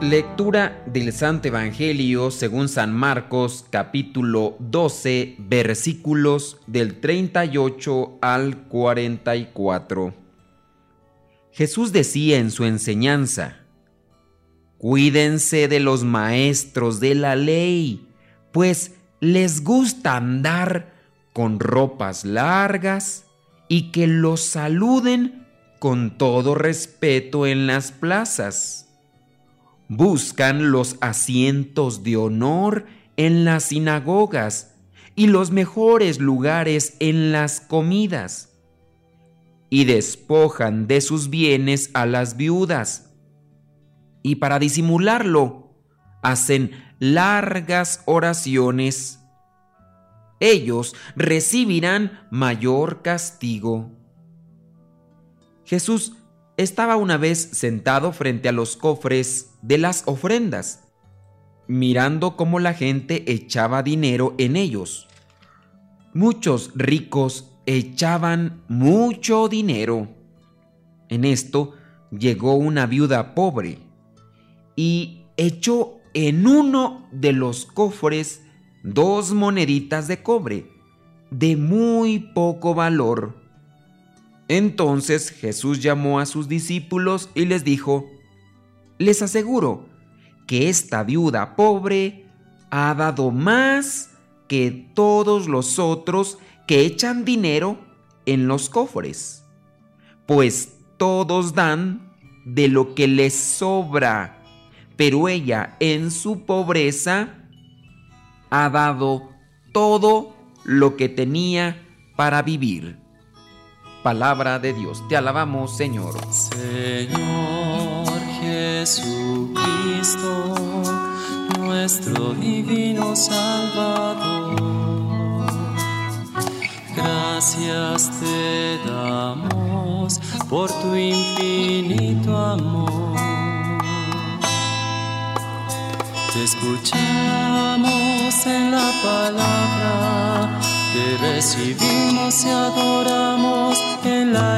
Lectura del Santo Evangelio según San Marcos capítulo 12 versículos del 38 al 44. Jesús decía en su enseñanza, Cuídense de los maestros de la ley, pues les gusta andar con ropas largas y que los saluden con todo respeto en las plazas buscan los asientos de honor en las sinagogas y los mejores lugares en las comidas, y despojan de sus bienes a las viudas, y para disimularlo hacen largas oraciones. Ellos recibirán mayor castigo. Jesús estaba una vez sentado frente a los cofres de las ofrendas, mirando cómo la gente echaba dinero en ellos. Muchos ricos echaban mucho dinero. En esto llegó una viuda pobre y echó en uno de los cofres dos moneditas de cobre de muy poco valor. Entonces Jesús llamó a sus discípulos y les dijo, les aseguro que esta viuda pobre ha dado más que todos los otros que echan dinero en los cofres, pues todos dan de lo que les sobra, pero ella en su pobreza ha dado todo lo que tenía para vivir. Palabra de Dios, te alabamos Señor. Señor Jesucristo, nuestro divino Salvador, gracias te damos por tu infinito amor. Te escuchamos en la palabra te recibimos y adoramos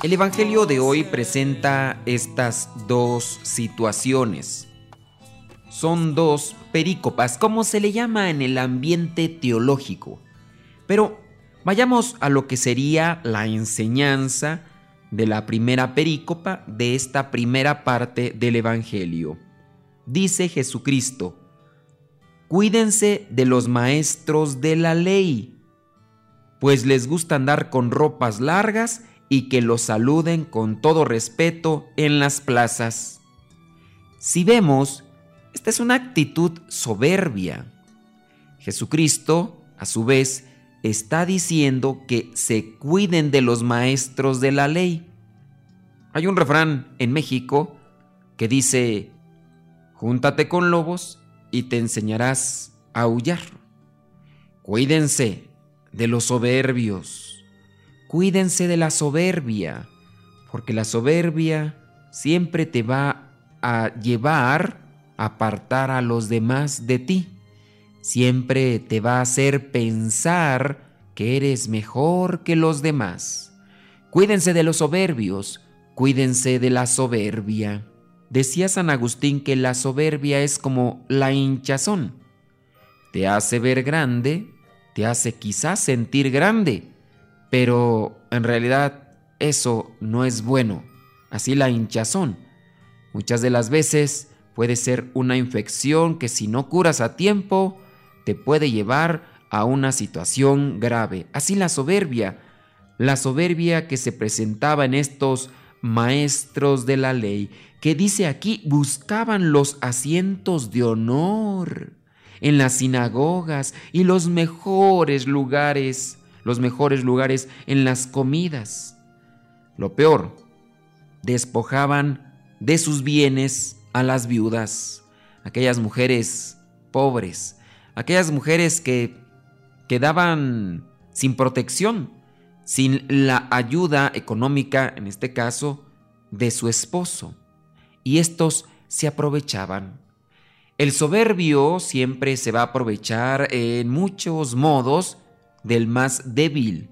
El Evangelio de hoy presenta estas dos situaciones. Son dos perícopas, como se le llama en el ambiente teológico. Pero vayamos a lo que sería la enseñanza de la primera perícopa de esta primera parte del Evangelio. Dice Jesucristo, Cuídense de los maestros de la ley, pues les gusta andar con ropas largas y que los saluden con todo respeto en las plazas. Si vemos, esta es una actitud soberbia. Jesucristo, a su vez, está diciendo que se cuiden de los maestros de la ley. Hay un refrán en México que dice, júntate con lobos y te enseñarás a aullar. Cuídense de los soberbios, cuídense de la soberbia, porque la soberbia siempre te va a llevar a apartar a los demás de ti, siempre te va a hacer pensar que eres mejor que los demás. Cuídense de los soberbios, cuídense de la soberbia. Decía San Agustín que la soberbia es como la hinchazón. Te hace ver grande, te hace quizás sentir grande, pero en realidad eso no es bueno. Así la hinchazón. Muchas de las veces puede ser una infección que si no curas a tiempo te puede llevar a una situación grave. Así la soberbia, la soberbia que se presentaba en estos maestros de la ley, que dice aquí buscaban los asientos de honor en las sinagogas y los mejores lugares, los mejores lugares en las comidas. Lo peor, despojaban de sus bienes a las viudas, aquellas mujeres pobres, aquellas mujeres que quedaban sin protección, sin la ayuda económica, en este caso, de su esposo. Y estos se aprovechaban. El soberbio siempre se va a aprovechar en muchos modos del más débil,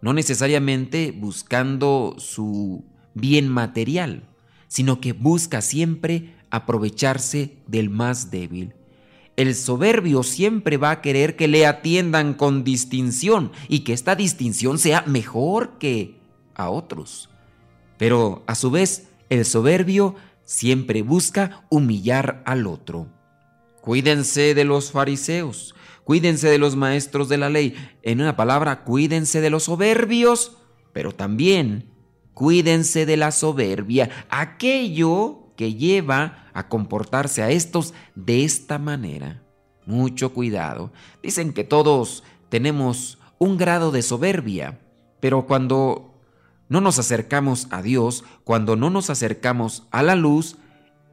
no necesariamente buscando su bien material, sino que busca siempre aprovecharse del más débil. El soberbio siempre va a querer que le atiendan con distinción y que esta distinción sea mejor que a otros. Pero a su vez, el soberbio siempre busca humillar al otro. Cuídense de los fariseos, cuídense de los maestros de la ley. En una palabra, cuídense de los soberbios, pero también cuídense de la soberbia, aquello que lleva a comportarse a estos de esta manera. Mucho cuidado. Dicen que todos tenemos un grado de soberbia, pero cuando no nos acercamos a Dios, cuando no nos acercamos a la luz,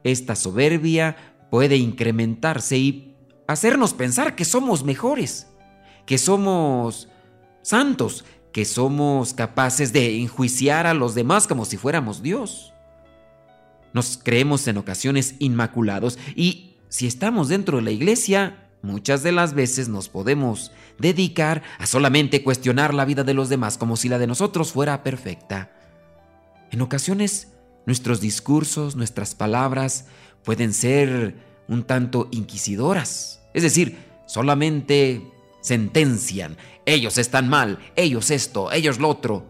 esta soberbia puede incrementarse y hacernos pensar que somos mejores, que somos santos, que somos capaces de enjuiciar a los demás como si fuéramos Dios. Nos creemos en ocasiones inmaculados y si estamos dentro de la iglesia, muchas de las veces nos podemos dedicar a solamente cuestionar la vida de los demás como si la de nosotros fuera perfecta. En ocasiones, nuestros discursos, nuestras palabras pueden ser un tanto inquisidoras. Es decir, solamente sentencian, ellos están mal, ellos esto, ellos lo otro,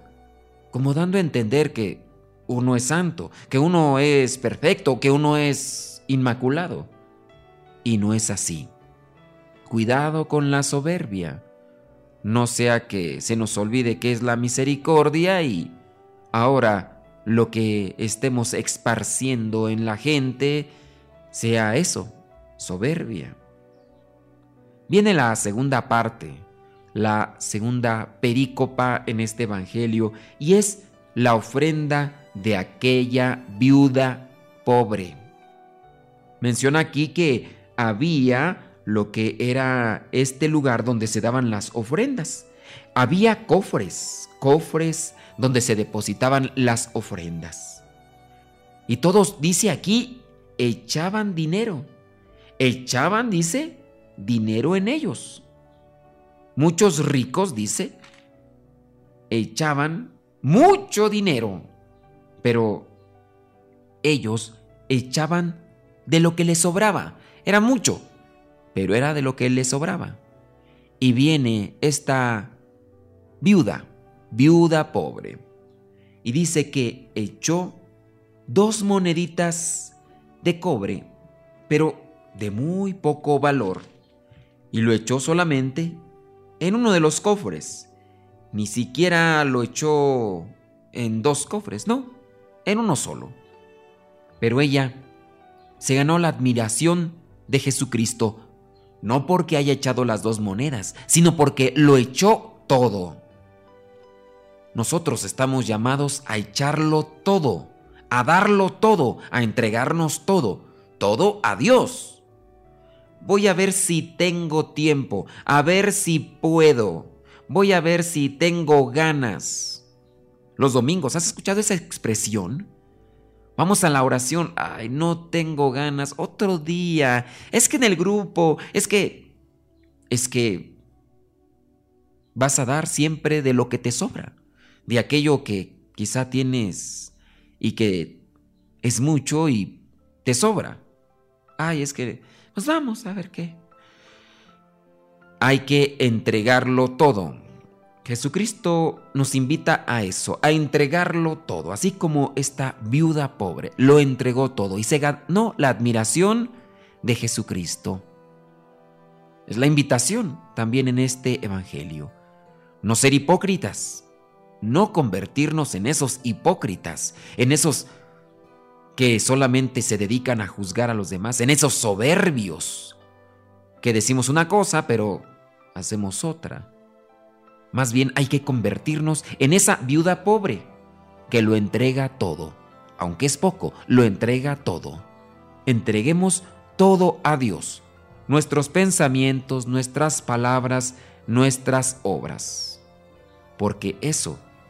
como dando a entender que uno es santo, que uno es perfecto, que uno es inmaculado. Y no es así. Cuidado con la soberbia. No sea que se nos olvide que es la misericordia y ahora lo que estemos esparciendo en la gente sea eso, soberbia. Viene la segunda parte, la segunda perícopa en este Evangelio, y es la ofrenda de aquella viuda pobre. Menciona aquí que había lo que era este lugar donde se daban las ofrendas. Había cofres, cofres donde se depositaban las ofrendas. Y todos, dice aquí, echaban dinero. Echaban, dice, dinero en ellos. Muchos ricos, dice, echaban mucho dinero, pero ellos echaban de lo que les sobraba. Era mucho, pero era de lo que les sobraba. Y viene esta viuda, viuda pobre, y dice que echó dos moneditas de cobre, pero de muy poco valor, y lo echó solamente en uno de los cofres. Ni siquiera lo echó en dos cofres, no, en uno solo. Pero ella se ganó la admiración de Jesucristo, no porque haya echado las dos monedas, sino porque lo echó todo. Nosotros estamos llamados a echarlo todo a darlo todo, a entregarnos todo, todo a Dios. Voy a ver si tengo tiempo, a ver si puedo, voy a ver si tengo ganas. Los domingos, ¿has escuchado esa expresión? Vamos a la oración. Ay, no tengo ganas. Otro día. Es que en el grupo. Es que... Es que... Vas a dar siempre de lo que te sobra. De aquello que quizá tienes y que es mucho y te sobra. Ay, es que, pues vamos a ver qué. Hay que entregarlo todo. Jesucristo nos invita a eso, a entregarlo todo, así como esta viuda pobre lo entregó todo y se ganó la admiración de Jesucristo. Es la invitación también en este Evangelio. No ser hipócritas, no convertirnos en esos hipócritas, en esos que solamente se dedican a juzgar a los demás, en esos soberbios, que decimos una cosa pero hacemos otra. Más bien hay que convertirnos en esa viuda pobre que lo entrega todo. Aunque es poco, lo entrega todo. Entreguemos todo a Dios. Nuestros pensamientos, nuestras palabras, nuestras obras. Porque eso